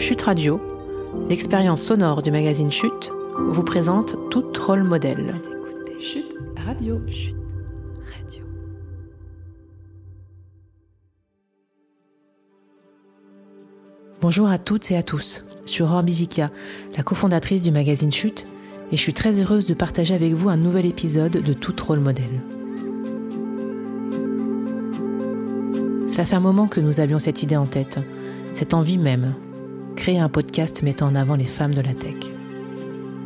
Chute Radio, l'expérience sonore du magazine Chute, vous présente tout rôle modèle. Chute Radio. Chute Radio. Bonjour à toutes et à tous. Je suis Aurore Bizikia, la cofondatrice du magazine Chute, et je suis très heureuse de partager avec vous un nouvel épisode de Tout rôle modèle. Cela fait un moment que nous avions cette idée en tête, cette envie même, créer un podcast mettant en avant les femmes de la tech.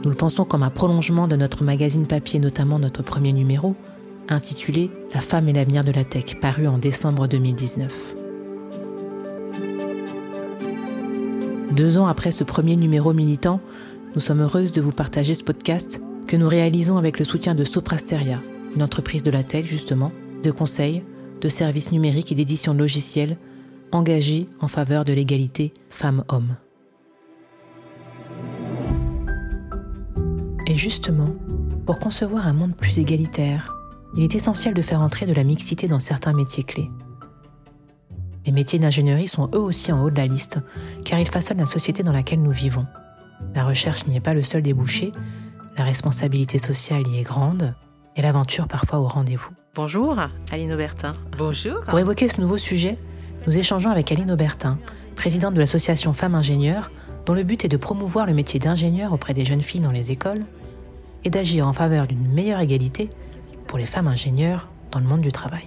Nous le pensons comme un prolongement de notre magazine papier, notamment notre premier numéro, intitulé La femme et l'avenir de la tech, paru en décembre 2019. Deux ans après ce premier numéro militant, nous sommes heureuses de vous partager ce podcast que nous réalisons avec le soutien de Soprasteria, une entreprise de la tech justement, de conseils, de services numériques et d'édition de logiciels engagés en faveur de l'égalité femmes-hommes. Et justement, pour concevoir un monde plus égalitaire, il est essentiel de faire entrer de la mixité dans certains métiers clés. Les métiers d'ingénierie sont eux aussi en haut de la liste, car ils façonnent la société dans laquelle nous vivons. La recherche n'y est pas le seul débouché, la responsabilité sociale y est grande, et l'aventure parfois au rendez-vous. Bonjour, Aline Aubertin. Bonjour. Pour évoquer ce nouveau sujet, nous échangeons avec Aline Aubertin, présidente de l'association Femmes Ingénieurs, dont le but est de promouvoir le métier d'ingénieur auprès des jeunes filles dans les écoles et d'agir en faveur d'une meilleure égalité pour les femmes ingénieures dans le monde du travail.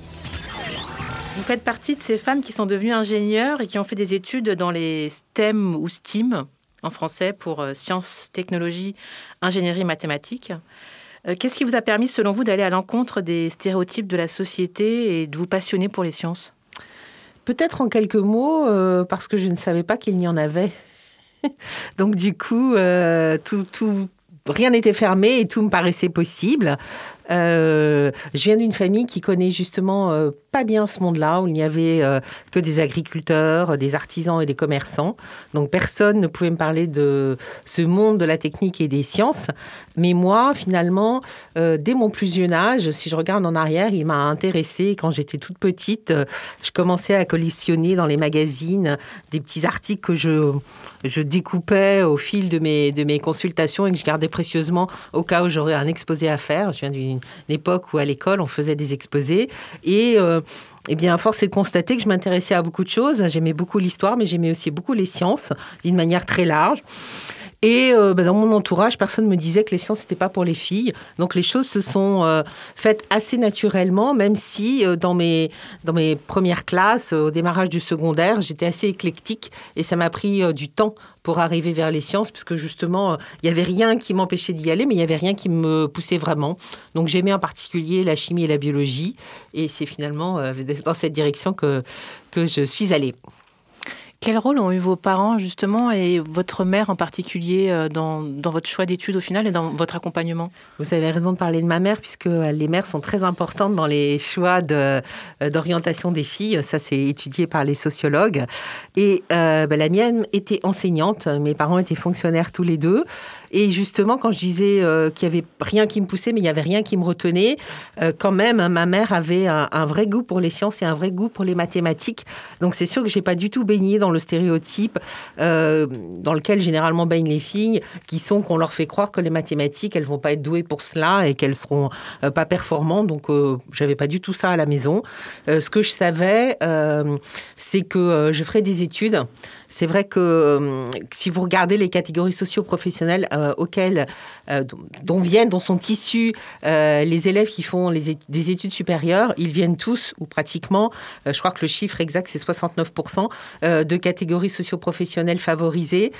Vous faites partie de ces femmes qui sont devenues ingénieures et qui ont fait des études dans les STEM ou STEAM en français pour euh, sciences, technologies, ingénierie, mathématiques. Euh, qu'est-ce qui vous a permis, selon vous, d'aller à l'encontre des stéréotypes de la société et de vous passionner pour les sciences? Peut-être en quelques mots, euh, parce que je ne savais pas qu'il n'y en avait. Donc du coup, tout, tout, rien n'était fermé et tout me paraissait possible. Euh, je viens d'une famille qui connaît justement euh, pas bien ce monde-là, où il n'y avait euh, que des agriculteurs, des artisans et des commerçants. Donc personne ne pouvait me parler de ce monde de la technique et des sciences. Mais moi, finalement, dès mon plus jeune âge, si je regarde en arrière, il m'a intéressée. Quand j'étais toute petite, je commençais à collectionner dans les magazines des petits articles que je, je découpais au fil de mes, de mes consultations et que je gardais précieusement au cas où j'aurais un exposé à faire. Je viens d'une une époque où à l'école on faisait des exposés et euh, eh bien, force est de constater que je m'intéressais à beaucoup de choses. J'aimais beaucoup l'histoire, mais j'aimais aussi beaucoup les sciences d'une manière très large. Et euh, bah, dans mon entourage, personne ne me disait que les sciences, n'étaient pas pour les filles. Donc les choses se sont euh, faites assez naturellement, même si euh, dans, mes, dans mes premières classes, au démarrage du secondaire, j'étais assez éclectique et ça m'a pris du temps pour arriver vers les sciences, puisque justement, il n'y avait rien qui m'empêchait d'y aller, mais il n'y avait rien qui me poussait vraiment. Donc j'aimais en particulier la chimie et la biologie, et c'est finalement dans cette direction que, que je suis allée. Quel rôle ont eu vos parents justement et votre mère en particulier euh, dans, votre choix d'études au final et dans votre accompagnement? Vous avez raison de parler de ma mère puisque euh, les mères sont très importantes dans les choix euh, d'orientation des filles. Ça, c'est étudié par les sociologues. Et bah, la mienne était enseignante. Mes parents étaient fonctionnaires tous les deux. Et justement, quand je disais qu'il n'y avait rien qui me poussait, mais il n'y avait rien qui me retenait, quand même, hein, ma mère avait un, vrai goût pour les sciences et un vrai goût pour les mathématiques. Donc c'est sûr que j'ai pas du tout baigné dans le stéréotype euh, dans lequel généralement baignent les filles, qui sont qu'on leur fait croire que les mathématiques, elles vont pas être douées pour cela et qu'elles seront euh, pas performantes. Donc, euh, j'avais pas du tout ça à la maison. ce que je savais, c'est que je ferais des études. C'est vrai que si vous regardez les catégories socio-professionnelles auxquelles, dont viennent, dont sont issus les élèves qui font des études supérieures, ils viennent tous, ou pratiquement, je crois que le chiffre exact c'est 69%, de catégories socioprofessionnelles favorisées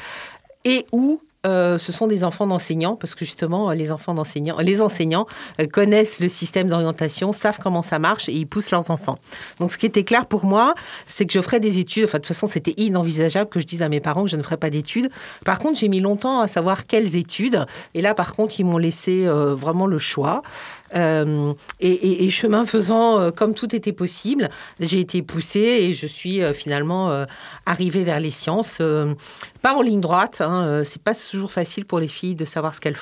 et où euh, ce sont des enfants d'enseignants, parce que justement, les enfants d'enseignants, les enseignants euh, connaissent le système d'orientation, savent comment ça marche et ils poussent leurs enfants. Donc, ce qui était clair pour moi, c'est que je ferais des études. Enfin, de toute façon, c'était inenvisageable que je dise à mes parents que je ne ferais pas d'études. Par contre, j'ai mis longtemps à savoir quelles études. Et là, par contre, ils m'ont laissé euh, vraiment le choix. Et, chemin faisant, comme tout était possible, j'ai été poussée et je suis finalement arrivée vers les sciences. pas en ligne droite, hein, c'est pas toujours facile pour les filles de savoir ce qu'elles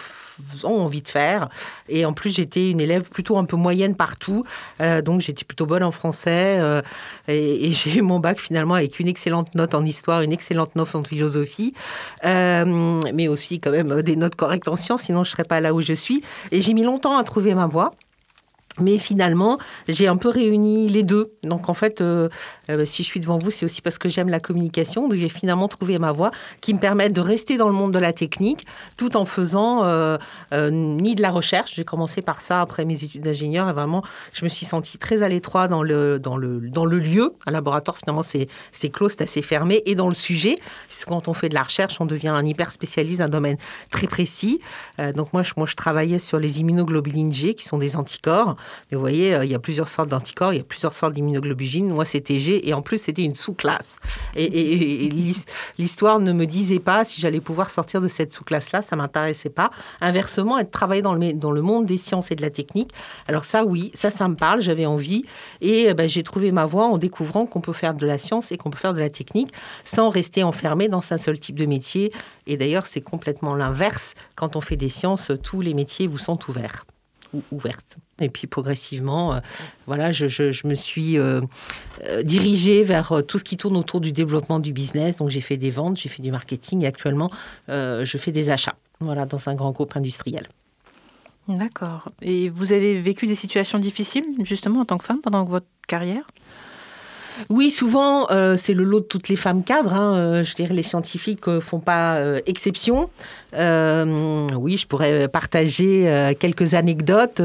ont envie de faire. Et en plus, j'étais une élève plutôt un peu moyenne partout. Euh, donc, j'étais plutôt bonne en français. Euh, et, j'ai eu mon bac finalement avec une excellente note en histoire, une excellente note en philosophie. Euh, mais aussi quand même des notes correctes en sciences, sinon je ne serais pas là où je suis. Et j'ai mis longtemps à trouver ma voie. Mais finalement, j'ai un peu réuni les deux. Donc en fait, euh, euh, si je suis devant vous, c'est aussi parce que j'aime la communication. Donc j'ai finalement trouvé ma voie qui me permet de rester dans le monde de la technique tout en faisant euh, ni de la recherche. J'ai commencé par ça après mes études d'ingénieur et vraiment, je me suis sentie très à l'étroit dans le, dans, le, dans le lieu. Un laboratoire, finalement, c'est, clos, c'est assez fermé. Et dans le sujet, puisque quand on fait de la recherche, on devient un hyper spécialiste, un domaine très précis. donc moi moi, je travaillais sur les immunoglobulines G, qui sont des anticorps. Mais vous voyez, euh, il y a plusieurs sortes d'anticorps, il y a plusieurs sortes d'immunoglobulines. Moi, c'était G, et en plus, c'était une sous-classe. Et, l'histoire ne me disait pas si j'allais pouvoir sortir de cette sous-classe-là, ça m'intéressait pas. Inversement, être travailler dans le, dans le monde des sciences et de la technique, alors ça, oui, ça, ça me parle, j'avais envie. Et euh, ben, j'ai trouvé ma voie en découvrant qu'on peut faire de la science et qu'on peut faire de la technique sans rester enfermé dans un seul type de métier. Et d'ailleurs, c'est complètement l'inverse. Quand on fait des sciences, tous les métiers vous sont ouverts ou ouvertes. Et puis progressivement, euh, voilà, je, me suis euh, euh, dirigée vers tout ce qui tourne autour du développement du business. Donc j'ai fait des ventes, j'ai fait du marketing et actuellement je fais des achats. Voilà, dans un grand groupe industriel. D'accord. Et vous avez vécu des situations difficiles justement en tant que femme pendant votre carrière? Oui, souvent, euh, c'est le lot de toutes les femmes cadres. Hein. Euh, je dirais les scientifiques ne euh, font pas exception. oui, je pourrais partager quelques anecdotes.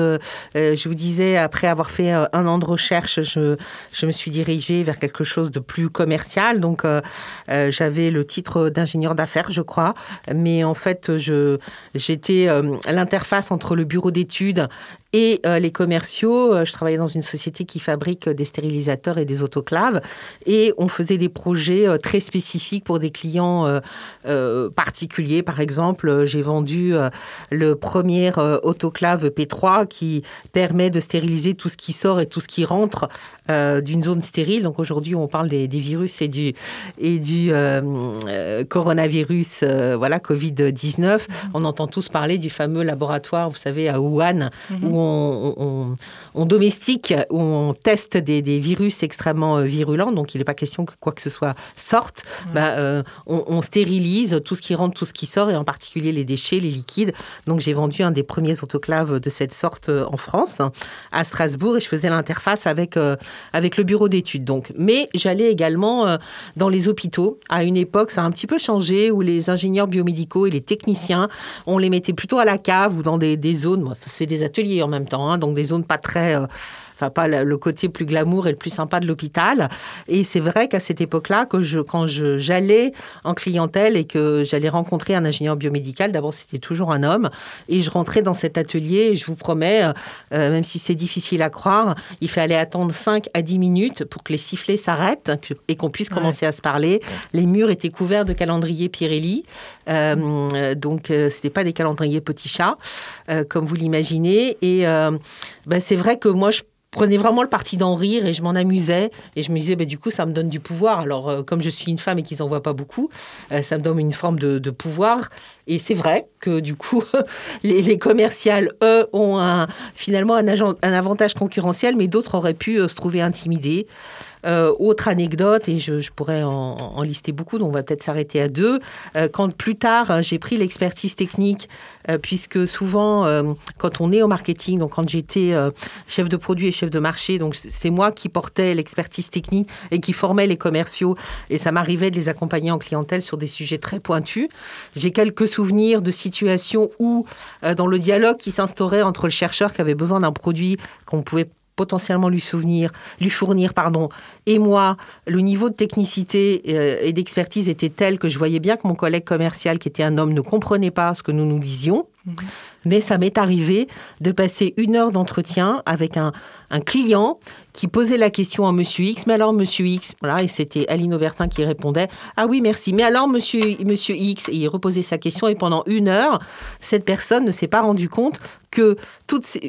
je vous disais, après avoir fait un an de recherche, je, je me suis dirigée vers quelque chose de plus commercial. Donc, j'avais le titre d'ingénieur d'affaires, je crois. Mais en fait, j'étais l'interface entre le bureau d'études et euh, les commerciaux. Euh, je travaillais dans une société qui fabrique des stérilisateurs et des autoclaves. Et on faisait des projets euh, très spécifiques pour des clients particuliers. Par exemple, j'ai vendu le premier autoclave P3 qui permet de stériliser tout ce qui sort et tout ce qui rentre d'une zone stérile. Donc aujourd'hui, on parle des, virus et du, et du coronavirus, voilà, Covid-19. On entend tous parler du fameux laboratoire, vous savez, à Wuhan, où um, um, on, domestique, où on teste des, virus extrêmement euh, virulents, donc il n'est pas question que quoi que ce soit sorte, bah, euh, on, stérilise tout ce qui rentre, tout ce qui sort, et en particulier les déchets, les liquides. Donc j'ai vendu un des premiers autoclaves de cette sorte euh, en France, à Strasbourg, et je faisais l'interface avec, avec le bureau d'études. Donc. Mais j'allais également dans les hôpitaux. À une époque, ça a un petit peu changé, où les ingénieurs biomédicaux et les techniciens, on les mettait plutôt à la cave ou dans des, des zones, c'est des ateliers en même temps, hein, donc des zones pas très euh, enfin pas le côté plus glamour et le plus sympa de l'hôpital. Et c'est vrai qu'à cette époque-là, que je, quand j'allais en clientèle et que j'allais rencontrer un ingénieur biomédical, d'abord c'était toujours un homme, et je rentrais dans cet atelier, et je vous promets, euh, même si c'est difficile à croire, il fallait attendre 5 à 10 minutes pour que les sifflets s'arrêtent et qu'on puisse commencer à se parler. Les murs étaient couverts de calendriers Pirelli, euh, donc euh, c'était pas des calendriers petits chats, euh, comme vous l'imaginez. Et ben, c'est vrai que moi je prenais vraiment le parti d'en rire et je m'en amusais. Et je me disais, bah, du coup, ça me donne du pouvoir. Alors, euh, comme je suis une femme et qu'ils n'en voient pas beaucoup, euh, ça me donne une forme de, pouvoir. Et c'est vrai que, du coup, les, commerciales, eux, ont finalement un, un avantage concurrentiel, mais d'autres auraient pu euh, se trouver intimidés. Euh, autre anecdote, et je, pourrais en, lister beaucoup, donc on va peut-être s'arrêter à deux. Euh, quand plus tard, euh, j'ai pris l'expertise technique, puisque souvent, quand on est au marketing, donc quand j'étais chef de produit et chef de marché, donc c'est moi qui portais l'expertise technique et qui formais les commerciaux, et ça m'arrivait de les accompagner en clientèle sur des sujets très pointus. J'ai quelques souvenirs de situations où, dans le dialogue qui s'instaurait entre le chercheur qui avait besoin d'un produit qu'on pouvait potentiellement lui, souvenir, lui fournir pardon, et moi, le niveau de technicité euh, et d'expertise était tel que je voyais bien que mon collègue commercial, qui était un homme, ne comprenait pas ce que nous nous disions. Mhm. Mais ça m'est arrivé de passer une heure d'entretien avec un, un, client qui posait la question à Monsieur X. Mais alors, Monsieur X, voilà, et c'était Aline Aubertin qui répondait. Ah oui, merci. Mais alors, Monsieur, Monsieur X, il reposait sa question. Et pendant une heure, cette personne ne s'est pas rendu compte que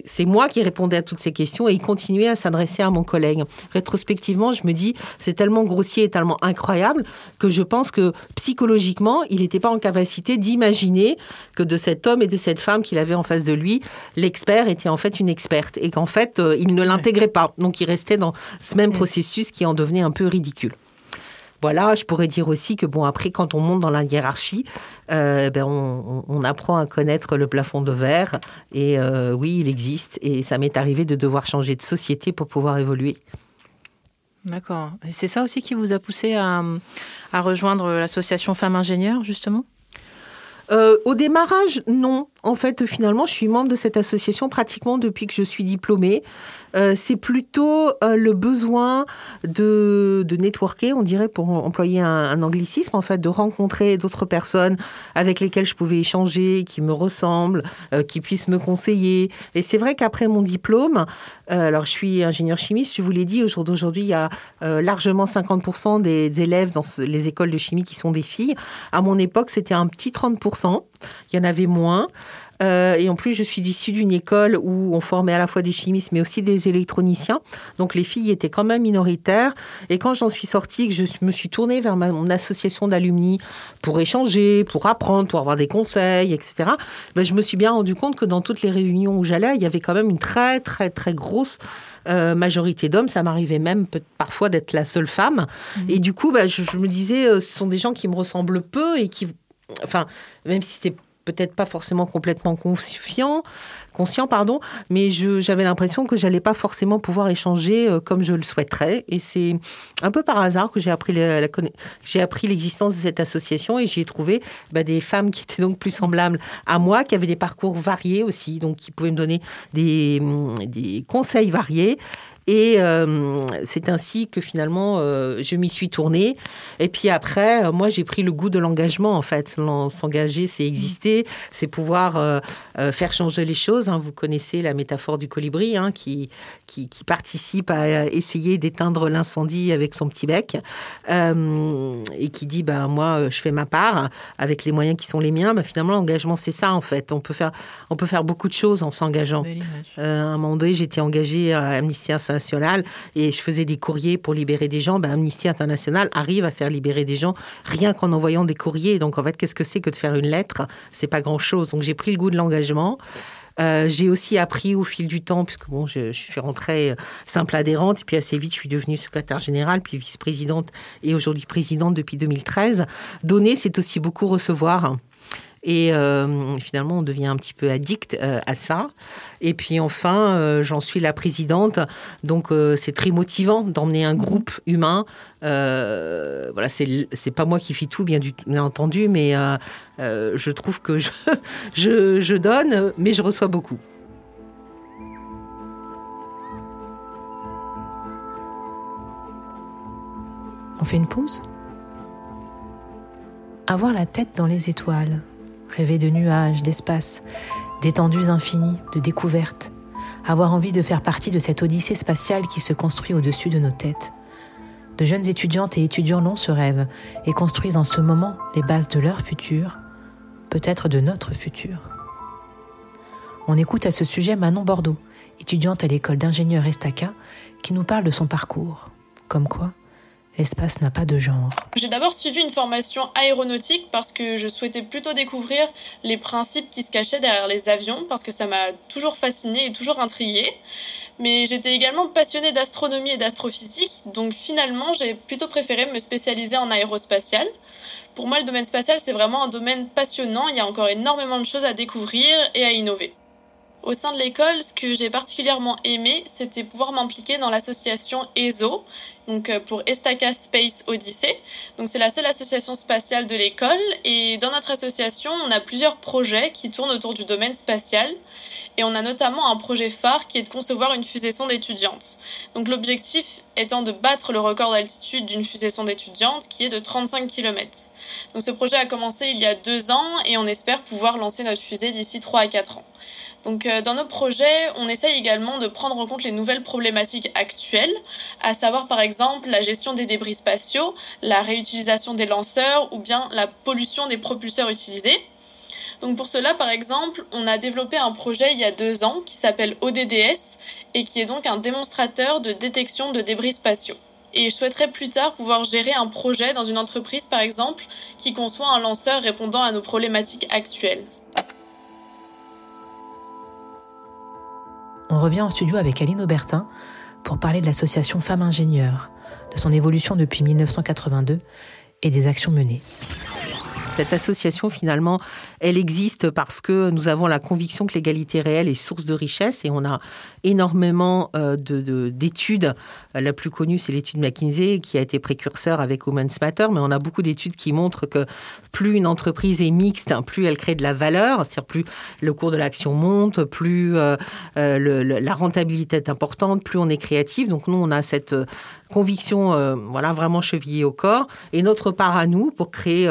c'est moi qui répondais à toutes ces questions et il continuait à s'adresser à mon collègue. Rétrospectivement, je me dis, c'est tellement grossier et tellement incroyable que je pense que psychologiquement, il n'était pas en capacité d'imaginer que de cet homme et de cette femme qu'il avait en face de lui, l'expert était en fait une experte et qu'en fait, euh, il ne l'intégrait pas. Donc il restait dans ce même processus qui en devenait un peu ridicule. Voilà, je pourrais dire aussi que bon après quand on monte dans la hiérarchie, euh, ben, on, apprend à connaître le plafond de verre et euh, oui il existe et ça m'est arrivé de devoir changer de société pour pouvoir évoluer. D'accord. Et c'est ça aussi qui vous a poussé à, à rejoindre l'association Femmes Ingénieurs justement? Euh, au démarrage, non. En fait, finalement, je suis membre de cette association pratiquement depuis que je suis diplômée. Euh, c'est plutôt euh, le besoin de, de networker, on dirait, pour employer un, anglicisme, en fait, de rencontrer d'autres personnes avec lesquelles je pouvais échanger, qui me ressemblent, qui puissent me conseiller. Et c'est vrai qu'après mon diplôme, alors je suis ingénieur chimiste, je vous l'ai dit, au jour d'aujourd'hui, il y a largement 50% des élèves dans les écoles de chimie qui sont des filles. À mon époque, c'était un petit 30%. Il y en avait moins. Euh, et en plus, je suis issue d'une école où on formait à la fois des chimistes, mais aussi des électroniciens. Donc les filles étaient quand même minoritaires. Et quand j'en suis sortie, que je me suis tournée vers mon association d'alumni pour échanger, pour apprendre, pour avoir des conseils, etc., ben, je me suis bien rendu compte que dans toutes les réunions où j'allais, il y avait quand même une très, très, très grosse euh, majorité d'hommes. Ça m'arrivait même parfois d'être la seule femme. Mmh. Et du coup, ben, je, je, me disais, euh, ce sont des gens qui me ressemblent peu et qui enfin, même si c'était peut-être pas forcément complètement confiant, conscient, pardon, mais j'avais l'impression que j'allais pas forcément pouvoir échanger euh, comme je le souhaiterais. Et c'est un peu par hasard que j'ai appris la, j'ai appris l'existence de cette association et j'y ai trouvé bah, des femmes qui étaient donc plus semblables à moi, qui avaient des parcours variés aussi, donc qui pouvaient me donner des conseils variés. Et euh, c'est ainsi que finalement, euh, je m'y suis tournée. Et puis après, euh, moi, j'ai pris le goût de l'engagement, en fait. S'engager, c'est exister, c'est pouvoir faire changer les choses. Hein. Vous connaissez la métaphore du colibri, hein, qui, qui, participe à essayer d'éteindre l'incendie avec son petit bec. et qui dit, ben, moi, je fais ma part avec les moyens qui sont les miens, bah, finalement, l'engagement, c'est ça, en fait. On peut, faire, on peut faire beaucoup de choses en s'engageant. À un moment donné, j'étais engagée à Amnesty International et je faisais des courriers pour libérer des gens. Ben, Amnesty International arrive à faire libérer des gens rien qu'en envoyant des courriers. Donc, en fait, qu'est-ce que c'est que de faire une lettre? C'est pas grand-chose. Donc, j'ai pris le goût de l'engagement. Euh, j'ai aussi appris au fil du temps, puisque bon, je, suis rentrée euh, simple adhérente, et puis assez vite, je suis devenue secrétaire générale, puis vice-présidente, et aujourd'hui présidente depuis 2013. Donner, c'est aussi beaucoup recevoir. Et euh, finalement, on devient un petit peu addict euh, à ça. Et puis enfin, euh, j'en suis la présidente. Donc c'est très motivant d'emmener un groupe humain. voilà, c'est pas moi qui fais tout, bien, du, bien entendu, mais je trouve que je, je, je donne, mais je reçois beaucoup. On fait une pause? Avoir la tête dans les étoiles, rêver de nuages, d'espace, d'étendues infinies, de découvertes, avoir envie de faire partie de cette odyssée spatiale qui se construit au-dessus de nos têtes. De jeunes étudiantes et étudiants l'ont ce rêve et construisent en ce moment les bases de leur futur, peut-être de notre futur. On écoute à ce sujet Manon Bordeaux, étudiante à l'école d'ingénieur Estaca, qui nous parle de son parcours. Comme quoi, L'espace n'a pas de genre. J'ai d'abord suivi une formation aéronautique parce que je souhaitais plutôt découvrir les principes qui se cachaient derrière les avions parce que ça m'a toujours fasciné et toujours intrigué. Mais j'étais également passionnée d'astronomie et d'astrophysique, donc finalement j'ai plutôt préféré me spécialiser en aérospatial. Pour moi, le domaine spatial, c'est vraiment un domaine passionnant, il y a encore énormément de choses à découvrir et à innover. Au sein de l'école, ce que j'ai particulièrement aimé, c'était pouvoir m'impliquer dans l'association ESO, donc euh, pour Estaca Space Odyssey. Donc c'est la seule association spatiale de l'école et dans notre association, on a plusieurs projets qui tournent autour du domaine spatial et on a notamment un projet phare qui est de concevoir une fusée sonde étudiante. Donc l'objectif étant de battre le record d'altitude d'une fusée sonde étudiante qui est de 35 km. Donc ce projet a commencé il y a deux ans et on espère pouvoir lancer notre fusée d'ici 3 à 4 ans. Donc euh, dans nos projets, on essaye également de prendre en compte les nouvelles problématiques actuelles, à savoir par exemple la gestion des débris spatiaux, la réutilisation des lanceurs ou bien la pollution des propulseurs utilisés. Donc pour cela, par exemple, on a développé un projet il y a deux ans qui s'appelle ODDS et qui est donc un démonstrateur de détection de débris spatiaux. Et je souhaiterais plus tard pouvoir gérer un projet dans une entreprise, par exemple, qui conçoit un lanceur répondant à nos problématiques actuelles. Revient en studio avec Aline Aubertin pour parler de l'association Femmes Ingénieurs, de son évolution depuis 1982 et des actions menées. Cette association, finalement, elle existe parce que nous avons la conviction que l'égalité réelle est source de richesse et on a énormément euh, d'études. La plus connue, c'est l'étude McKinsey qui a été précurseur avec Women's Matter, mais on a beaucoup d'études qui montrent que plus une entreprise est mixte, plus elle crée de la valeur, c'est-à-dire plus le cours de l'action monte, plus euh, euh, la rentabilité est importante, plus on est créatif. Donc nous, on a cette conviction voilà vraiment chevillée au corps et notre part à nous pour créer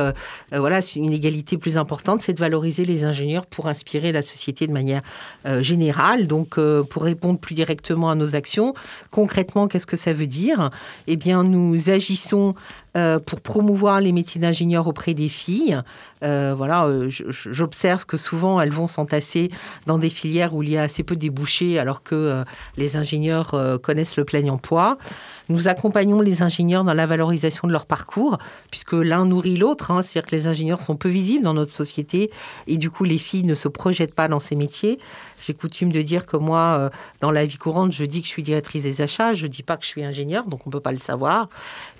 voilà, une égalité plus importante, c'est de valoriser les ingénieurs pour inspirer la société de manière euh, générale. Donc, euh, pour répondre plus directement à nos actions, concrètement, qu'est-ce que ça veut dire? Eh bien, nous agissons euh, pour promouvoir les métiers d'ingénieur auprès des filles. voilà, j'observe que souvent elles vont s'entasser dans des filières où il y a assez peu débouchés, alors que les ingénieurs connaissent le plein emploi. Nous accompagnons les ingénieurs dans la valorisation de leur parcours, puisque l'un nourrit l'autre. Hein. C'est-à-dire que les ingénieurs sont peu visibles dans notre société et du coup, les filles ne se projettent pas dans ces métiers. J'ai coutume de dire que moi, euh, dans la vie courante, je dis que je suis directrice des achats, je ne dis pas que je suis ingénieur, donc on ne peut pas le savoir.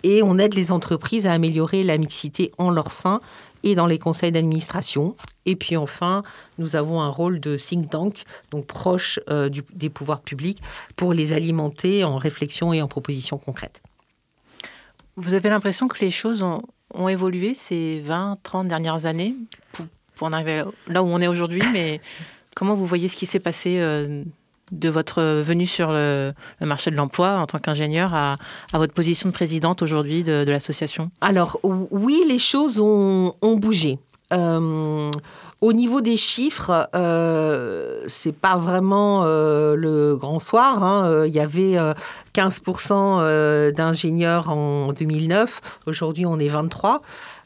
Et on aide les entreprises à améliorer la mixité en leur sein et dans les conseils d'administration. Et puis enfin, nous avons un rôle de think tank, donc proche euh, des pouvoirs publics, pour les alimenter en réflexion et en propositions concrètes. Vous avez l'impression que les choses ont, évolué ces 20, 30 dernières années pour, en arriver là où on est aujourd'hui, mais comment vous voyez ce qui s'est passé euh, de votre venue sur le, marché de l'emploi en tant qu'ingénieur à, votre position de présidente aujourd'hui de, l'association Alors oui, les choses ont, bougé. Euh, au niveau des chiffres, euh, c'est pas vraiment euh, le grand soir. Hein. Il y avait 15% d'ingénieurs en 2009. Aujourd'hui, on est 23.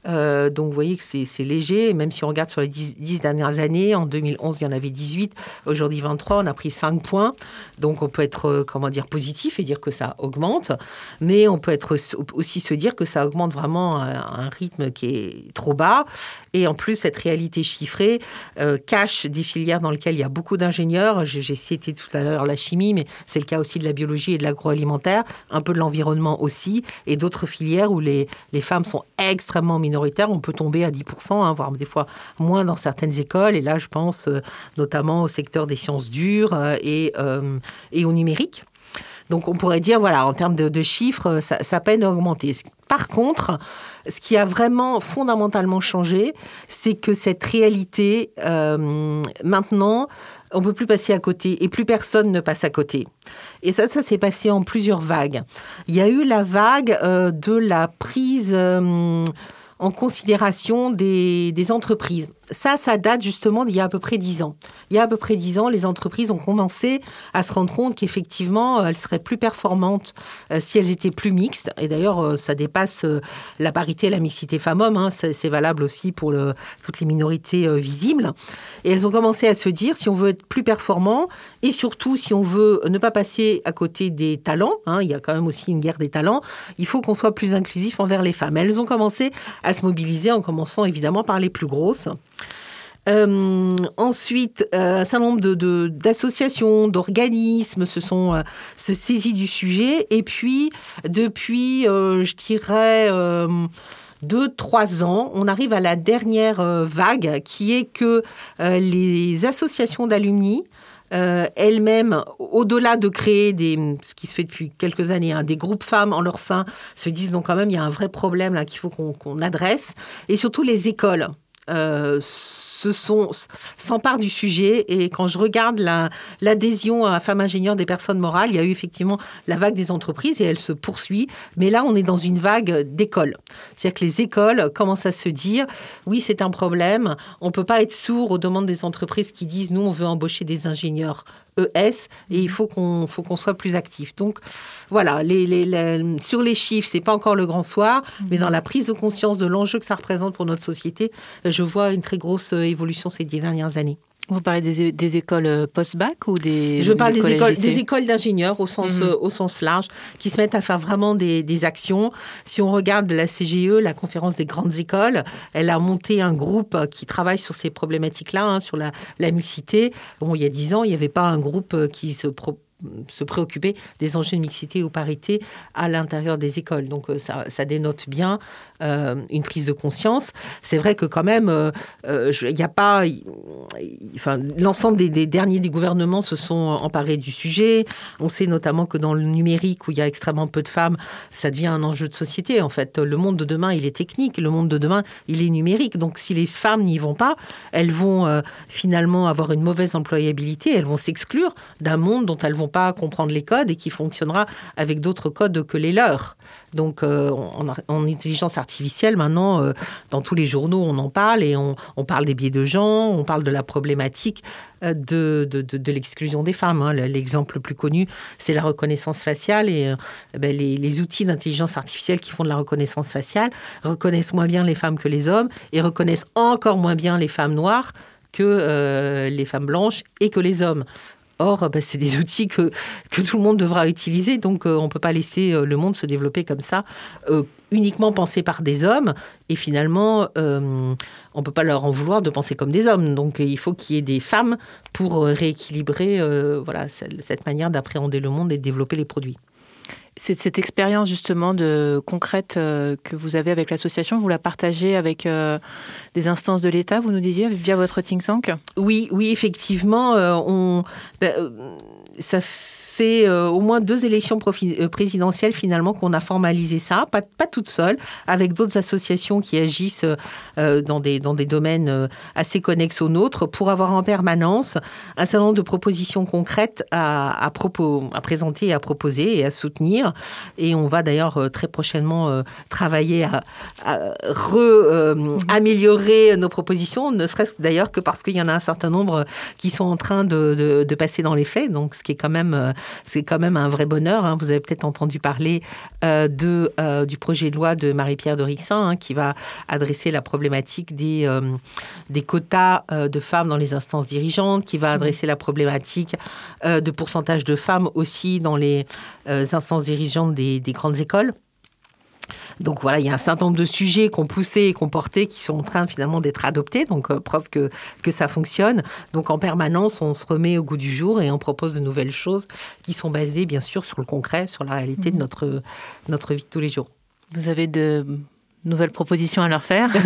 Euh, donc vous voyez que c'est léger, même si on regarde sur les 10, dernières années, en 2011 il y en avait 18, aujourd'hui 23, on a pris 5 points. Donc on peut être, euh, comment dire, positif et dire que ça augmente, mais on peut être aussi se dire que ça augmente vraiment à un rythme qui est trop bas. Et en plus, cette réalité chiffrée euh, cache des filières dans lesquelles il y a beaucoup d'ingénieurs. J'ai cité tout à l'heure la chimie, mais c'est le cas aussi de la biologie et de l'agroalimentaire, un peu de l'environnement aussi, et d'autres filières où les, les femmes sont extrêmement minoritaires on peut tomber à 10%, hein, voire des fois moins dans certaines écoles. Et là, je pense euh, notamment au secteur des sciences dures euh, et, euh, et au numérique. Donc on pourrait dire, voilà, en termes de, chiffres, ça, peine à augmenter. Par contre, ce qui a vraiment fondamentalement changé, c'est que cette réalité, maintenant, on ne peut plus passer à côté et plus personne ne passe à côté. Et ça, ça s'est passé en plusieurs vagues. Il y a eu la vague de la prise en considération des, entreprises. Ça, ça date justement d'il y a à peu près dix ans. Il y a à peu près dix ans, les entreprises ont commencé à se rendre compte qu'effectivement, euh, elles seraient plus performantes euh, si elles étaient plus mixtes. Et d'ailleurs, euh, ça dépasse la parité la mixité femmes-hommes. Hein. C'est valable aussi pour toutes les minorités visibles. Et elles ont commencé à se dire, si on veut être plus performant, et surtout si on veut ne pas passer à côté des talents, hein, il y a quand même aussi une guerre des talents, il faut qu'on soit plus inclusif envers les femmes. Elles ont commencé à se mobiliser en commençant évidemment par les plus grosses. Euh, ensuite, euh, un certain nombre d'associations, d'organismes se sont euh, saisis du sujet. Et puis, depuis, je dirais, deux, trois ans, on arrive à la dernière vague qui est que les associations d'alumni elles-mêmes, au-delà de créer des, ce qui se fait depuis quelques années, hein, des groupes femmes en leur sein, se disent donc quand même il y a un vrai problème là qu'il faut qu'on adresse, et surtout les écoles. Euh, se sont s'emparent du sujet et quand je regarde l'adhésion à Femmes ingénieures des personnes morales, il y a eu effectivement la vague des entreprises et elle se poursuit. Mais là, on est dans une vague d'écoles. C'est-à-dire que les écoles commencent à se dire? Oui, c'est un problème. On peut pas être sourd aux demandes des entreprises qui disent nous, on veut embaucher des ingénieurs ES et il faut qu'on faut soit plus actif. Donc voilà, sur les chiffres, c'est pas encore le grand soir, mais dans la prise de conscience de l'enjeu que ça représente pour notre société, je vois une très grosse évolution ces dix dernières années. Vous parlez des, des écoles euh, post-bac ou des Je parle des des, écoles, des écoles d'ingénieurs au sens Mhm. euh, au sens large, qui se mettent à faire vraiment des, des actions. Si on regarde la CGE, la conférence des grandes écoles, elle a monté un groupe euh, qui travaille sur ces problématiques-là, hein, sur la, la mixité. Bon, il y a dix ans, il n'y avait pas un groupe qui se pro- se préoccuper des enjeux de mixité ou parité à l'intérieur des écoles. Donc euh, ça, dénote bien euh, une prise de conscience. C'est vrai que quand même, euh, il n'y a pas... Enfin, l'ensemble des, derniers des gouvernements se sont emparés du sujet. On sait notamment que dans le numérique, où il y a extrêmement peu de femmes, ça devient un enjeu de société. En fait, le monde de demain, il est technique. Le monde de demain, il est numérique. Donc, si les femmes n'y vont pas, elles vont finalement avoir une mauvaise employabilité. Elles vont s'exclure d'un monde dont elles vont pas comprendre les codes et qui fonctionnera avec d'autres codes que les leurs. Donc, euh, en, en intelligence artificielle, maintenant, euh, dans tous les journaux, on en parle et on, parle des biais de genre, on parle de la problématique euh, de, de, l'exclusion des femmes. hein. L'exemple le plus connu, c'est la reconnaissance faciale et ben, les, outils d'intelligence artificielle qui font de la reconnaissance faciale reconnaissent moins bien les femmes que les hommes et reconnaissent encore moins bien les femmes noires que les femmes blanches et que les hommes. Or, ben, c'est des outils que, tout le monde devra utiliser, donc euh, on ne peut pas laisser euh, le monde se développer comme ça, euh, uniquement pensé par des hommes, et finalement, on ne peut pas leur en vouloir de penser comme des hommes. Donc il faut qu'il y ait des femmes pour rééquilibrer voilà, cette manière d'appréhender le monde et de développer les produits. Cette expérience justement concrète euh, que vous avez avec l'association, vous la partagez avec euh, des instances de l'État, vous nous disiez, via votre think tank? Oui, oui, effectivement, euh, on, ben, ça fait euh, au moins deux élections euh, présidentielles finalement qu'on a formalisé ça, pas, pas toute seule, avec d'autres associations qui agissent euh, dans, des, dans des domaines assez connexes aux nôtres, pour avoir en permanence un certain nombre de propositions concrètes à, à, propos, à présenter, à proposer et à soutenir. Et on va d'ailleurs très prochainement travailler à, à re, améliorer nos propositions, ne serait-ce d'ailleurs que parce qu'il y en a un certain nombre qui sont en train de, de, de passer dans les faits, donc ce qui est quand même, c'est quand même un vrai bonheur. hein. Vous avez peut-être entendu parler euh, de, euh, du projet de loi de Marie-Pierre de Rixin hein, qui va adresser la problématique des, euh, des quotas de femmes dans les instances dirigeantes, qui va adresser la problématique de pourcentage de femmes aussi dans les instances dirigeantes des, des grandes écoles. Donc voilà, il y a un certain nombre de sujets qu'on poussait et qu'on portait qui sont en train finalement d'être adoptés, donc euh, preuve que, que ça fonctionne. Donc en permanence, on se remet au goût du jour et on propose de nouvelles choses qui sont basées bien sûr sur le concret, sur la réalité de notre, notre vie de tous les jours. Vous avez de nouvelles propositions à leur faire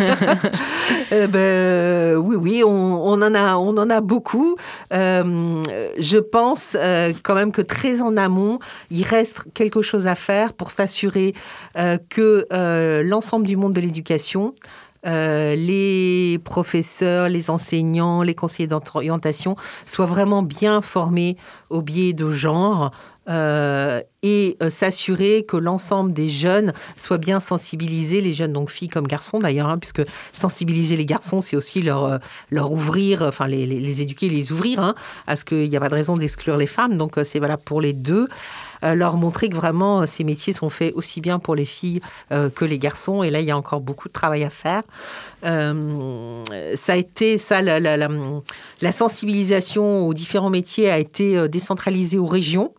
Euh, ben, oui, oui, on, en a, beaucoup. Euh, je pense euh, quand même que très en amont, il reste quelque chose à faire pour s'assurer euh, que l'ensemble du monde de l'éducation, les professeurs, les enseignants, les conseillers d'orientation soient vraiment bien formés au biais de genre. Euh, et euh, s'assurer que l'ensemble des jeunes soient bien sensibilisés, les jeunes donc filles comme garçons d'ailleurs, hein, puisque sensibiliser les garçons, c'est aussi leur, euh, leur ouvrir, enfin les, les, éduquer, les ouvrir, hein, à ce qu'il n'y a pas de raison d'exclure les femmes, donc c'est valable pour les deux. Euh, leur montrer que vraiment euh, ces métiers sont faits aussi bien pour les filles euh, que les garçons, et là il y a encore beaucoup de travail à faire. Ça a été ça, la, sensibilisation aux différents métiers a été décentralisée aux régions.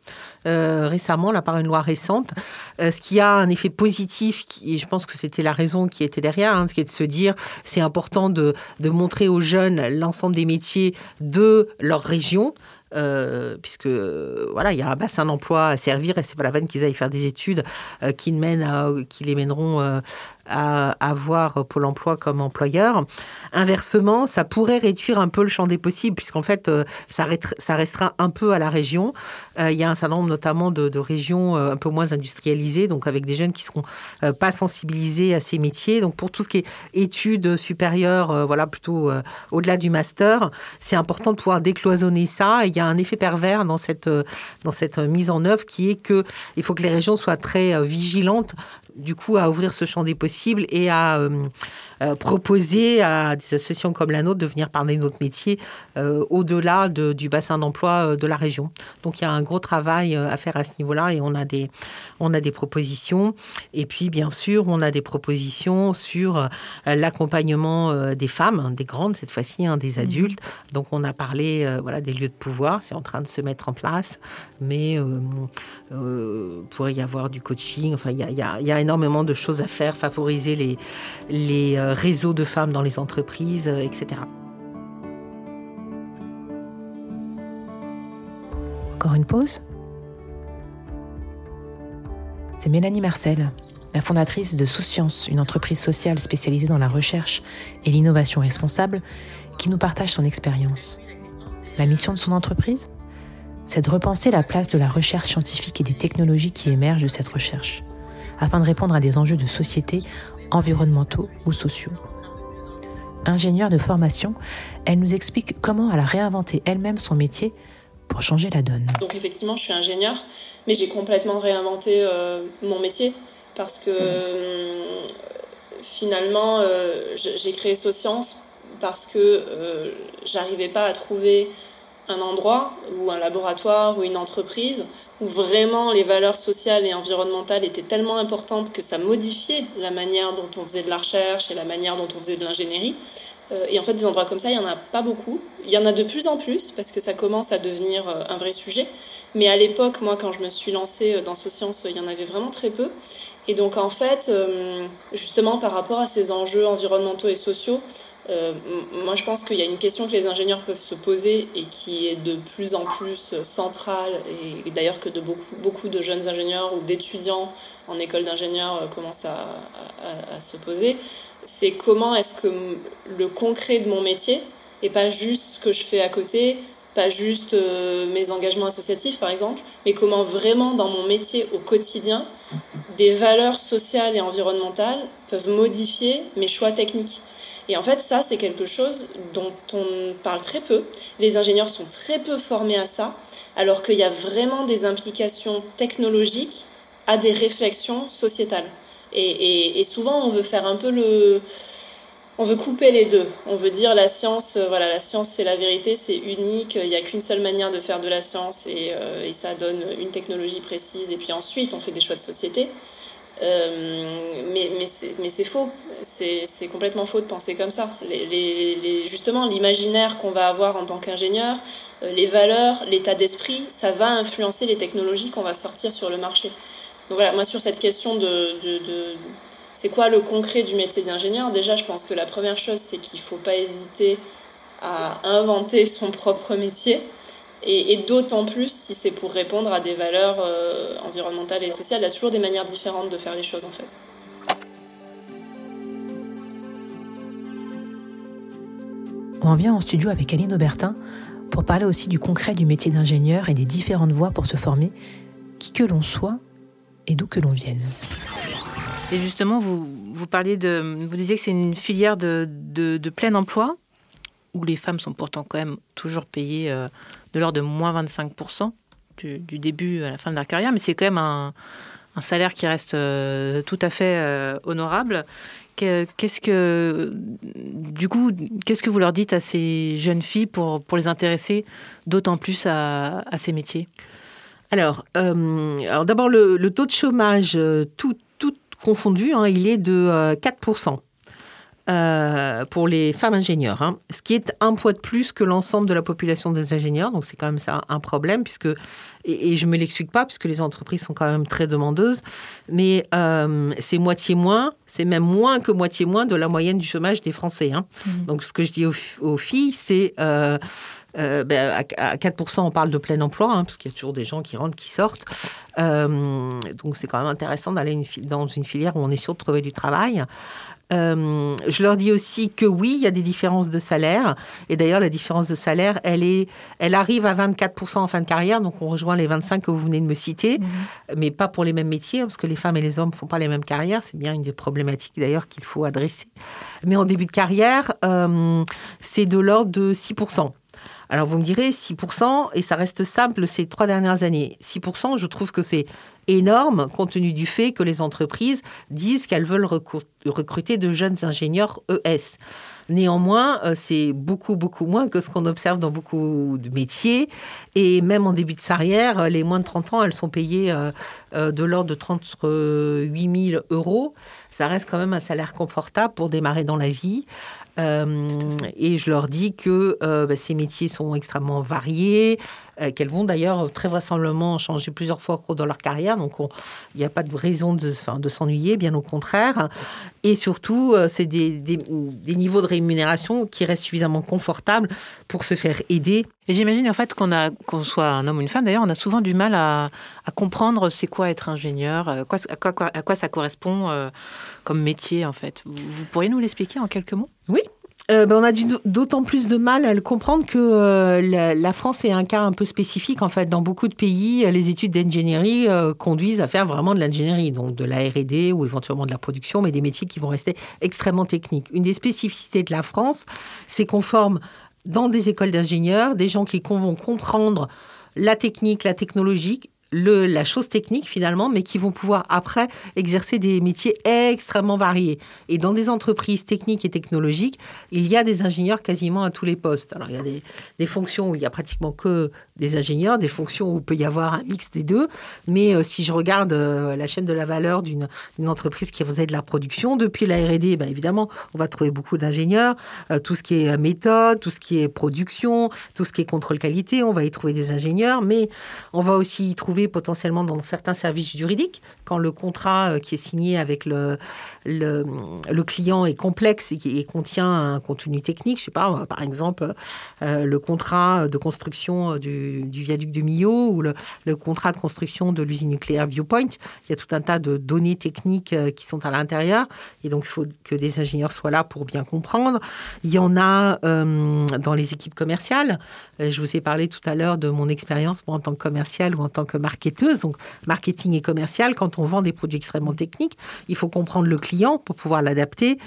Récemment, là, par une loi récente, ce qui a un effet positif, qui, et je pense que c'était la raison qui était derrière, hein, ce qui est de se dire c'est important de, de montrer aux jeunes l'ensemble des métiers de leur région. Euh, puisque voilà, il y a un bassin d'emploi à servir et c'est pas la peine qu'ils aillent faire des études euh, qui, à, qui les mèneront euh, à avoir Pôle emploi comme employeur. Inversement, ça pourrait réduire un peu le champ des possibles, puisqu'en fait, euh, ça, ça restera un peu à la région. Euh, il y a un certain nombre notamment de, régions euh, un peu moins industrialisées, donc avec des jeunes qui seront euh, pas sensibilisés à ces métiers. Donc pour tout ce qui est études supérieures, voilà, plutôt au-delà du master, c'est important de pouvoir décloisonner ça. Et il y a un effet pervers dans cette, dans cette mise en œuvre qui est que il faut que les régions soient très vigilantes du coup à ouvrir ce champ des possibles et à euh, euh, proposer à des associations comme la nôtre de venir parler de notre métier euh, au-delà de, du bassin d'emploi de la région. Donc il y a un gros travail à faire à ce niveau-là et on a des, on a des propositions. Et puis bien sûr, on a des propositions sur l'accompagnement des femmes, des grandes cette fois-ci, hein, des mmh. adultes. Donc on a parlé voilà, des lieux de pouvoir, c'est en train de se mettre en place, mais pourrait y avoir du coaching. Enfin, il y, y a, énormément de choses à faire, favoriser les, les euh, réseaux de femmes dans les entreprises, euh, etc. Encore une pause C'est Mélanie Marcel, la fondatrice de Sous-Science, une entreprise sociale spécialisée dans la recherche et l'innovation responsable, qui nous partage son expérience. La mission de son entreprise? C'est de repenser la place de la recherche scientifique et des technologies qui émergent de cette recherche, afin de répondre à des enjeux de société, environnementaux ou sociaux. Ingénieure de formation, elle nous explique comment elle a réinventé elle-même son métier pour changer la donne. Donc effectivement, je suis ingénieure, mais j'ai complètement réinventé euh, mon métier parce que euh, finalement, euh, j'ai créé Socience parce que j'arrivais pas à trouver un endroit ou un laboratoire ou une entreprise où vraiment les valeurs sociales et environnementales étaient tellement importantes que ça modifiait la manière dont on faisait de la recherche et la manière dont on faisait de l'ingénierie. Euh, et en fait, des endroits comme ça, il n'y en a pas beaucoup. Il y en a de plus en plus parce que ça commence à devenir euh, un vrai sujet. Mais à l'époque, moi, quand je me suis lancée euh, dans Socience, il y en avait vraiment très peu. Et donc, en fait, justement, par rapport à ces enjeux environnementaux et sociaux, euh, moi, je pense qu'il y a une question que les ingénieurs peuvent se poser et qui est de plus en plus centrale, et d'ailleurs que de beaucoup, de jeunes ingénieurs ou d'étudiants en école d'ingénieurs euh, commencent à, à, se poser, c'est comment est-ce que le concret de mon métier, et pas juste ce que je fais à côté, pas juste euh, mes engagements associatifs par exemple, mais comment vraiment dans mon métier au quotidien, des valeurs sociales et environnementales peuvent modifier mes choix techniques. Et en fait, ça, c'est quelque chose dont on parle très peu. Les ingénieurs sont très peu formés à ça, alors qu'il y a vraiment des implications technologiques à des réflexions sociétales. Et, souvent, on veut faire un peu le... On veut couper les deux. On veut dire la science, euh, voilà, la science c'est la vérité, c'est unique. Il n'y a qu'une seule manière de faire de la science et, euh, et ça donne une technologie précise. Et puis ensuite, on fait des choix de société. Euh, mais mais c'est faux, c'est complètement faux de penser comme ça. Les, les, justement, l'imaginaire qu'on va avoir en tant qu'ingénieur, euh, les valeurs, l'état d'esprit, ça va influencer les technologies qu'on va sortir sur le marché. Donc voilà, moi sur cette question de, de, de c'est quoi le concret du métier d'ingénieur Déjà, je pense que la première chose, c'est qu'il ne faut pas hésiter à inventer son propre métier. Et, d'autant plus si c'est pour répondre à des valeurs euh, environnementales et sociales. Il y a toujours des manières différentes de faire les choses en fait. On vient en studio avec Aline Aubertin pour parler aussi du concret du métier d'ingénieur et des différentes voies pour se former, qui que l'on soit et d'où que l'on vienne. Et justement, vous, vous parliez de, vous disiez que c'est une filière de, de, plein emploi où les femmes sont pourtant quand même toujours payées euh, de l'ordre de moins 25% du, début à la fin de leur carrière, mais c'est quand même un, salaire qui reste euh, tout à fait euh, honorable. Qu'est-ce que, vous leur dites à ces jeunes filles pour, les intéresser d'autant plus à, ces métiers? Alors, euh, alors d'abord, le, taux de chômage, tout, tout confondu, hein, il est de 4%. Euh, pour les femmes ingénieures, hein. ce qui est un poids de plus que l'ensemble de la population des ingénieurs. Donc c'est quand même ça un problème, puisque et, je me l'explique pas, puisque les entreprises sont quand même très demandeuses, mais euh, c'est moitié moins. C'est même moins que moitié moins de la moyenne du chômage des Français. Hein. Mmh. Donc, ce que je dis aux, filles, c'est euh, ben, à, 4%, on parle de plein emploi, hein, parce qu'il y a toujours des gens qui rentrent, qui sortent. donc, c'est quand même intéressant d'aller dans une filière où on est sûr de trouver du travail. Euh, je leur dis aussi que oui, il y a des différences de salaire. Et d'ailleurs, la différence de salaire, elle, est, elle arrive à 24% en fin de carrière. Donc, on rejoint les 25 que vous venez de me citer, mhm. mais pas pour les mêmes métiers, parce que les femmes et les hommes ne font pas les mêmes carrières. C'est bien une des problématiques d'ailleurs qu'il faut adresser. Mais en début de carrière, euh, c'est de l'ordre de 6%. Alors vous me direz 6%, et ça reste simple ces trois dernières années. 6%, je trouve que c'est énorme compte tenu du fait que les entreprises disent qu'elles veulent recruter de jeunes ingénieurs ES. Néanmoins, euh, c'est beaucoup, beaucoup moins que ce qu'on observe dans beaucoup de métiers. Et même en début de carrière, euh, les moins de 30 ans, elles sont payées euh, de l'ordre de 38 000 euros. Ça reste quand même un salaire confortable pour démarrer dans la vie. Euh, et je leur dis que euh, bah, ces métiers sont extrêmement variés, qu'elles vont d'ailleurs très vraisemblablement changer plusieurs fois au cours de leur carrière. Donc il n'y a pas de raison de, de s'ennuyer, bien au contraire. Et surtout, c'est des, des, des, niveaux de rémunération qui restent suffisamment confortables pour se faire aider. Et j'imagine en fait qu'on a, qu'on soit un homme ou une femme, d'ailleurs, on a souvent du mal à, à comprendre c'est quoi être ingénieur, à quoi, à quoi, à quoi ça correspond comme métier en fait. Vous pourriez nous l'expliquer en quelques mots? Oui, euh, ben, on a d'autant plus de mal à le comprendre que euh, la, France est un cas un peu spécifique. En fait, dans beaucoup de pays, les études d'ingénierie euh, conduisent à faire vraiment de l'ingénierie, donc de la R&D ou éventuellement de la production, mais des métiers qui vont rester extrêmement techniques. Une des spécificités de la France, c'est qu'on forme dans des écoles d'ingénieurs des gens qui vont comprendre la technique, la technologie, la chose technique finalement, mais qui vont pouvoir après exercer des métiers extrêmement variés. Et dans des entreprises techniques et technologiques, il y a des ingénieurs quasiment à tous les postes. Alors il y a des, des fonctions où il y a pratiquement que des ingénieurs, des fonctions où il peut y avoir un mix des deux. Mais euh, si je regarde euh, la chaîne de la valeur d'une entreprise qui faisait de la production, depuis la R&D, ben, évidemment, on va trouver beaucoup d'ingénieurs. Euh, tout ce qui est méthode, tout ce qui est production, tout ce qui est contrôle qualité, on va y trouver des ingénieurs. Mais on va aussi y trouver potentiellement dans certains services juridiques, quand le contrat qui est signé avec le, le, le client est complexe et, et, contient un contenu technique. Je sais pas, par exemple, le contrat de construction du du, viaduc de Millau ou le, contrat de construction de l'usine nucléaire Viewpoint. Il y a tout un tas de données techniques euh, qui sont à l'intérieur et donc il faut que des ingénieurs soient là pour bien comprendre. Il y en a euh, dans les équipes commerciales. Euh, je vous ai parlé tout à l'heure de mon expérience en tant que commerciale ou en tant que Donc marketing et commercial, quand on vend des produits extrêmement techniques, il faut comprendre le client pour pouvoir l'adapter.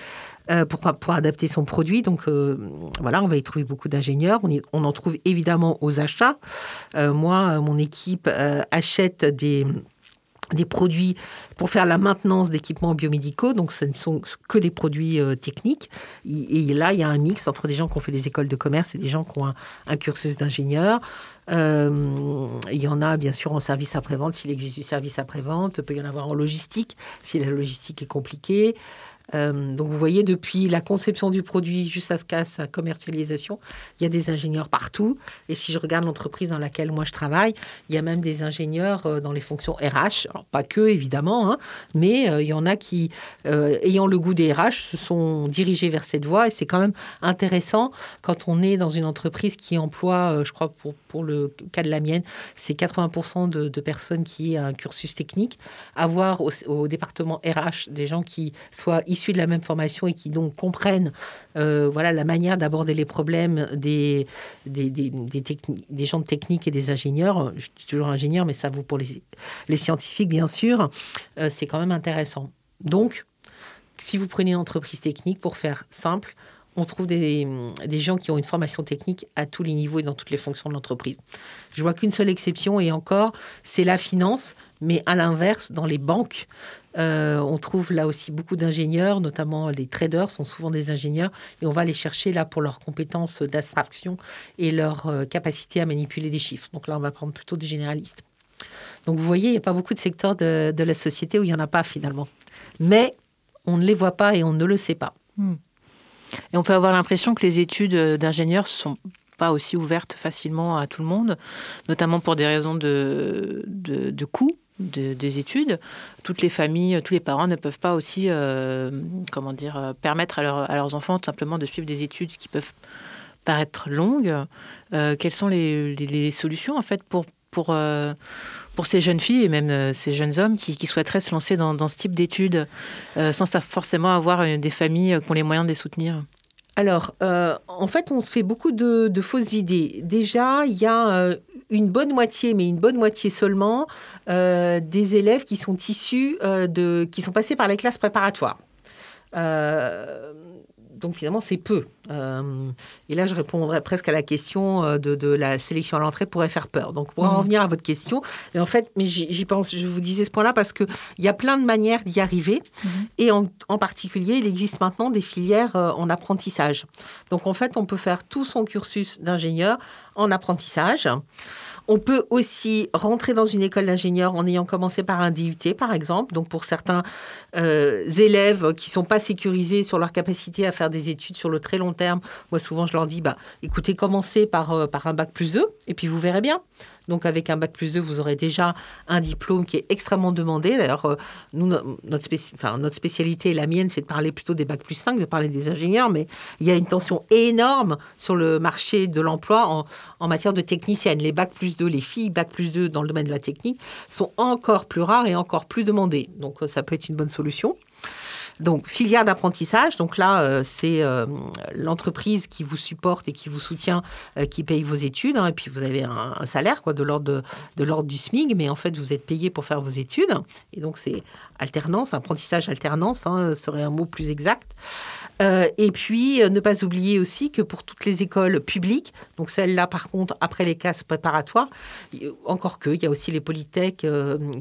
Euh, pour, pour, adapter son produit. Donc euh, voilà, on va y trouver beaucoup d'ingénieurs. On, on, en trouve évidemment aux achats. Euh, moi, mon équipe achète des des produits pour faire la maintenance d'équipements biomédicaux, donc ce ne sont que des produits techniques. Et, là, il y a un mix entre des gens qui ont fait des écoles de commerce et des gens qui ont un, cursus d'ingénieur. il y en a bien sûr en service après-vente, s'il existe du service après-vente. Il peut y en avoir en logistique, si la logistique est compliquée. Euh, donc vous voyez, depuis la conception du produit jusqu'à sa commercialisation, il y a des ingénieurs partout. Et si je regarde l'entreprise dans laquelle moi je travaille, il y a même des ingénieurs euh, dans les fonctions RH. Alors pas que évidemment, hein, mais euh, il y en a qui, ayant le goût des RH, se sont dirigés vers cette voie. Et c'est quand même intéressant quand on est dans une entreprise qui emploie, je crois pour, pour le cas de la mienne, c'est 80% de, personnes qui ont un cursus technique, avoir au département RH des gens qui soient issus de la même formation et qui donc comprennent euh, voilà, la manière d'aborder les problèmes des, des, des, des, gens de technique et des ingénieurs. Je suis toujours ingénieur, mais ça vaut pour les, les scientifiques, bien sûr. Euh, c'est quand même intéressant. Donc, si vous prenez une entreprise technique, pour faire simple, on trouve des, des, gens qui ont une formation technique à tous les niveaux et dans toutes les fonctions de l'entreprise. Je vois qu'une seule exception, et encore, c'est la finance, mais à l'inverse, dans les banques, euh, on trouve là aussi beaucoup d'ingénieurs, notamment les traders sont souvent des ingénieurs, et on va les chercher là pour leurs compétences d'abstraction et leur euh, capacité à manipuler des chiffres. Donc là, on va prendre plutôt des généralistes. Donc vous voyez, il n'y a pas beaucoup de secteurs de, la société où il n'y en a pas finalement. Mais on ne les voit pas et on ne le sait pas. Hmm. Et on peut avoir l'impression que les études d'ingénieurs sont pas aussi ouvertes facilement à tout le monde, notamment pour des raisons de, de, coûts des études. Toutes les familles, tous les parents ne peuvent pas aussi, euh, comment dire, euh, permettre à, à, leurs enfants tout simplement de suivre des études qui peuvent paraître longues. Euh, quelles sont les, les, solutions en fait pour pour pour ces jeunes filles et même ces jeunes hommes qui, souhaiteraient se lancer dans, ce type d'études sans forcément avoir des familles qui ont les moyens de les soutenir alors, en fait, on se fait beaucoup de, de fausses idées. Déjà, il y a une bonne moitié, mais une bonne moitié seulement, euh, des élèves qui sont issus euh, de, qui sont passés par les classes préparatoires. Euh, donc finalement, c'est peu. Euh, et là, je répondrais presque à la question euh, de, la sélection à l'entrée pourrait faire peur. Donc, pour en mhm. revenir à votre question, et en fait, mais j'y pense, je vous disais ce point-là parce qu'il y a plein de manières d'y arriver. Mhm. Et en, particulier, il existe maintenant des filières euh, en apprentissage. Donc, en fait, on peut faire tout son cursus d'ingénieur en apprentissage. On peut aussi rentrer dans une école d'ingénieur en ayant commencé par un DUT, par exemple. Donc, pour certains euh, élèves qui sont pas sécurisés sur leur capacité à faire des études sur le très long terme, moi, souvent, je leur dis, bah, écoutez, commencez par, euh, par un bac plus 2, et puis vous verrez bien. Donc avec un bac plus 2, vous aurez déjà un diplôme qui est extrêmement demandé. D'ailleurs, euh, notre, spécialité, la mienne, c'est de parler plutôt des bacs plus 5, de parler des ingénieurs, mais il y a une tension énorme sur le marché de l'emploi en, en matière de technicienne. Les bacs plus 2, les filles bac plus 2 dans le domaine de la technique sont encore plus rares et encore plus demandées. Donc euh, ça peut être une bonne solution. Donc, filière d'apprentissage. Donc là, euh, c'est euh, l'entreprise qui vous supporte et qui vous soutient, euh, qui paye vos études. Hein. et puis, vous avez un, salaire quoi, de l'ordre de, du SMIG, mais en fait, vous êtes payé pour faire vos études. Et donc, c'est alternance, apprentissage alternance, hein, serait un mot plus exact. Et puis, ne pas oublier aussi que pour toutes les écoles publiques, donc celles-là, par contre, après les classes préparatoires, encore que, il y a aussi les polytech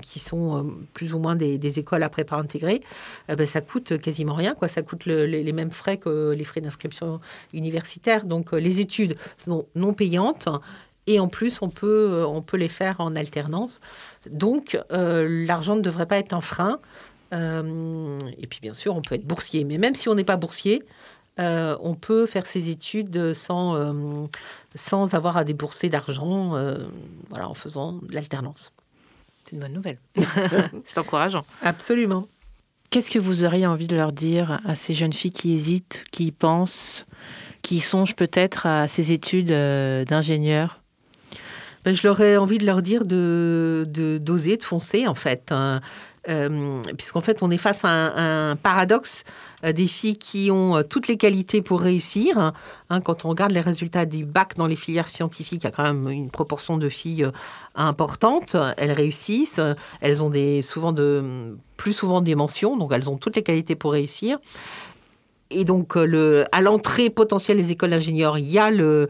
qui sont plus ou moins des, écoles à prépa intégrée, ben, ça coûte quasiment rien. Quoi. Ça coûte les, mêmes frais que les frais d'inscription universitaire. Donc, euh, les études sont non payantes. Et en plus, on peut, euh, on peut les faire en alternance. Donc, euh, l'argent ne devrait pas être un frein. Et puis, bien sûr, on peut être boursier. Mais même si on n'est pas boursier, on peut faire ses études sans, sans avoir à débourser d'argent voilà, en faisant de l'alternance. C'est une bonne nouvelle. C'est encourageant. Absolument. Qu'est-ce que vous auriez envie de leur dire à ces jeunes filles qui hésitent, qui pensent, qui songent peut-être à ces études euh, d'ingénieur? Ben, Je leur ai envie de leur dire de d'oser, de, foncer en fait. Euh, puisqu'en fait on est face à un, paradoxe euh, des filles qui ont toutes les qualités pour réussir. Hein. quand on regarde les résultats des bacs dans les filières scientifiques, il y a quand même une proportion de filles importante. Elles réussissent, elles ont des, souvent de plus souvent des mentions, donc elles ont toutes les qualités pour réussir. Et donc, euh, à l'entrée potentielle des écoles d'ingénieurs, il y a le,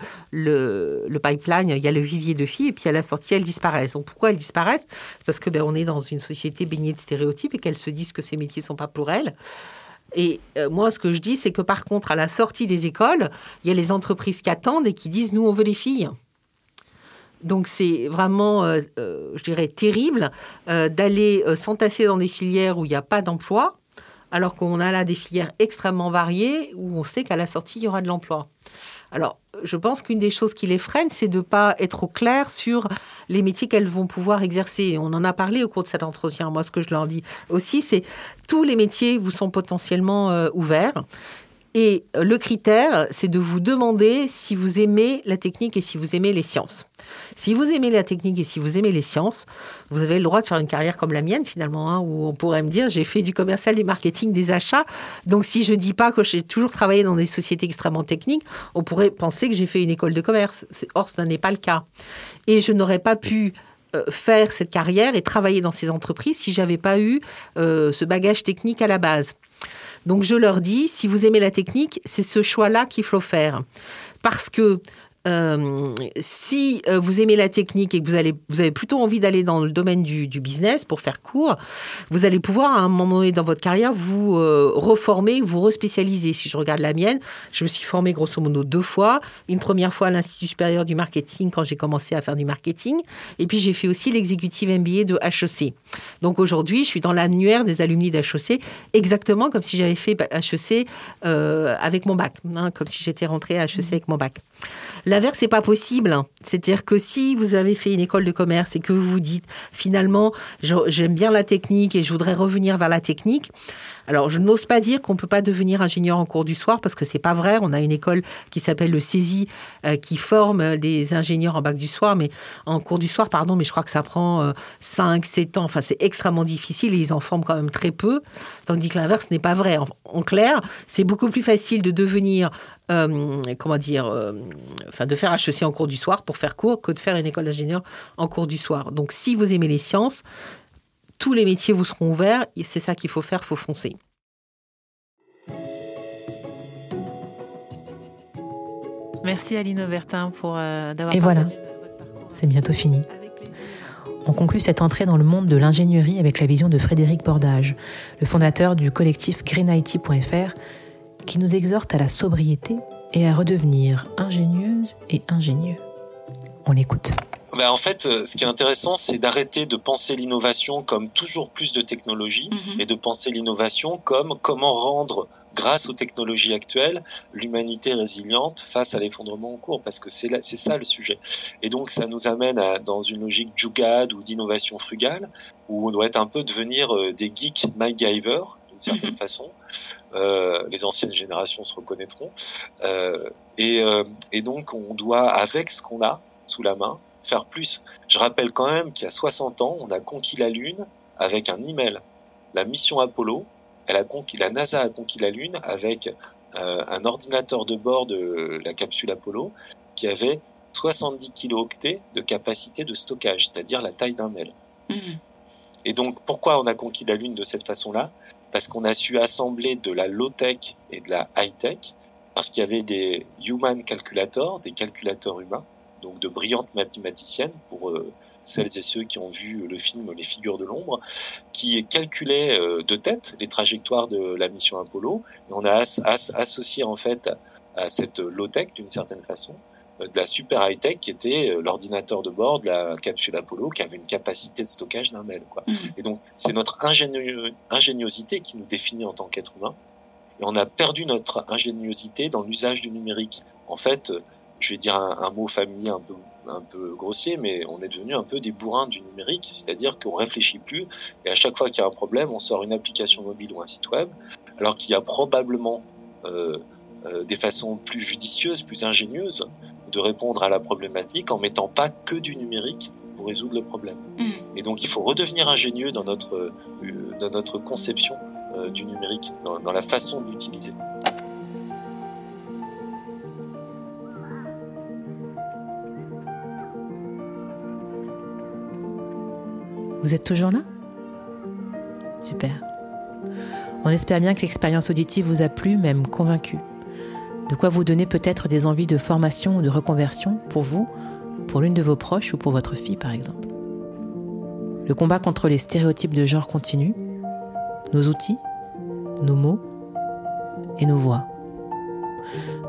pipeline, il y a le vivier de filles, et puis à la sortie, elles disparaissent. Donc, pourquoi elles disparaissent? Parce que ben, on est dans une société baignée de stéréotypes et qu'elles se disent que ces métiers ne sont pas pour elles. Et euh, moi, ce que je dis, c'est que par contre, à la sortie des écoles, il y a les entreprises qui attendent et qui disent nous, on veut les filles. Donc c'est vraiment, euh, je dirais, terrible d'aller s'entasser dans des filières où il n'y a pas d'emploi, alors qu'on a là des filières extrêmement variées où on sait qu'à la sortie, il y aura de l'emploi. Alors, je pense qu'une des choses qui les freine, c'est de ne pas être au clair sur les métiers qu'elles vont pouvoir exercer. On en a parlé au cours de cet entretien. Moi, ce que je leur dis aussi, c'est tous les métiers vous sont potentiellement ouverts. Et le critère, c'est de vous demander si vous aimez la technique et si vous aimez les sciences. Si vous aimez la technique et si vous aimez les sciences, vous avez le droit de faire une carrière comme la mienne finalement, hein, où on pourrait me dire j'ai fait du commercial, du marketing, des achats. Donc si je dis pas que j'ai toujours travaillé dans des sociétés extrêmement techniques, on pourrait penser que j'ai fait une école de commerce. Or, ce n'est pas le cas. Et je n'aurais pas pu euh, faire cette carrière et travailler dans ces entreprises si j'avais pas eu euh, ce bagage technique à la base. Donc je leur dis, si vous aimez la technique, c'est ce choix-là qu'il faut faire. Parce que euh, si euh, vous aimez la technique et que vous, allez, vous avez plutôt envie d'aller dans le domaine du, business pour faire court, vous allez pouvoir à un moment donné dans votre carrière vous euh, reformer, vous respécialiser. Si je regarde la mienne, je me suis formée grosso modo deux fois. Une première fois à l'Institut supérieur du marketing quand j'ai commencé à faire du marketing. Et puis j'ai fait aussi l'exécutive MBA de HEC. Donc aujourd'hui, je suis dans l'annuaire des alumni d'HEC, exactement comme si j'avais fait HEC avec mon bac, hein, comme si j'étais rentrée à HEC avec mon bac. L'inverse n'est pas possible. C'est-à-dire que si vous avez fait une école de commerce et que vous vous dites finalement j'aime bien la technique et je voudrais revenir vers la technique, alors je n'ose pas dire qu'on ne peut pas devenir ingénieur en cours du soir parce que c'est pas vrai. On a une école qui s'appelle le CESI euh, qui forme des ingénieurs en bac du soir, mais en cours du soir, pardon, mais je crois que ça prend 5, euh, 7 ans. Enfin, c'est extrêmement difficile et ils en forment quand même très peu. Tandis que l'inverse n'est pas vrai. En, clair, c'est beaucoup plus facile de devenir euh, comment dire, enfin de faire HEC en cours du soir pour faire court que de faire une école d'ingénieur en cours du soir. Donc si vous aimez les sciences, tous les métiers vous seront ouverts et c'est ça qu'il faut faire, faut foncer. Merci Aline Aubertin pour euh, d'avoir Et voilà, c'est bientôt fini. On conclut cette entrée dans le monde de l'ingénierie avec la vision de Frédéric Bordage, le fondateur du collectif GreenIT.fr, qui nous exhorte à la sobriété et à redevenir ingénieuse et ingénieux. On l'écoute. Ben, en fait, euh, ce qui est intéressant, c'est d'arrêter de penser l'innovation comme toujours plus de technologie Mhm. et de penser l'innovation comme comment rendre, grâce aux technologies actuelles, l'humanité résiliente face à l'effondrement en cours, parce que c'est là- c'est ça le sujet. Et donc, ça nous amène à, dans une logique Jugad ou d'innovation frugale, où on doit être un peu devenir euh, des geeks MacGyver, d'une certaine façon. Euh, les anciennes générations se reconnaîtront. Euh, et, euh, et donc, on doit, avec ce qu'on a sous la main, faire plus. Je rappelle quand même qu'il y a 60 ans, on a conquis la Lune avec un email. La mission Apollo, elle a conquis, la NASA a conquis la Lune avec euh, un ordinateur de bord de la capsule Apollo qui avait 70 kilooctets de capacité de stockage, c'est-à-dire la taille d'un mail. Mhm. Et donc, pourquoi on a conquis la Lune de cette façon-là? Parce qu'on a su assembler de la low-tech et de la high-tech, parce qu'il y avait des human calculators, des calculateurs humains, donc de brillantes mathématiciennes, pour euh, celles et ceux qui ont vu le film Les figures de l'ombre, qui calculaient euh, de tête les trajectoires de la mission Apollo. Et on a as- as- associé en fait à cette low-tech d'une certaine façon de la super high-tech qui était euh, l'ordinateur de bord de la capsule Apollo qui avait une capacité de stockage d'un mail. Quoi. Mhm. Et donc c'est notre ingénieux- ingéniosité qui nous définit en tant qu'être humain. Et on a perdu notre ingéniosité dans l'usage du numérique. En fait, euh, je vais dire un, un mot familier un peu, un peu grossier, mais on est devenu un peu des bourrins du numérique, c'est-à-dire qu'on réfléchit plus et à chaque fois qu'il y a un problème, on sort une application mobile ou un site web, alors qu'il y a probablement euh, euh, des façons plus judicieuses, plus ingénieuses de répondre à la problématique en mettant pas que du numérique pour résoudre le problème. Mhm. Et donc il faut redevenir ingénieux dans notre, euh, dans notre conception euh, du numérique, dans, dans la façon de l'utiliser. Vous êtes toujours là? Super. On espère bien que l'expérience auditive vous a plu, même convaincu. De quoi vous donner peut-être des envies de formation ou de reconversion pour vous, pour l'une de vos proches ou pour votre fille par exemple. Le combat contre les stéréotypes de genre continue. Nos outils, nos mots et nos voix.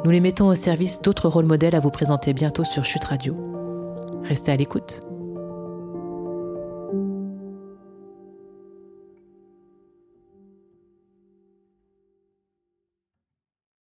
Nous les mettons au service d'autres rôles modèles à vous présenter bientôt sur Chute Radio. Restez à l'écoute.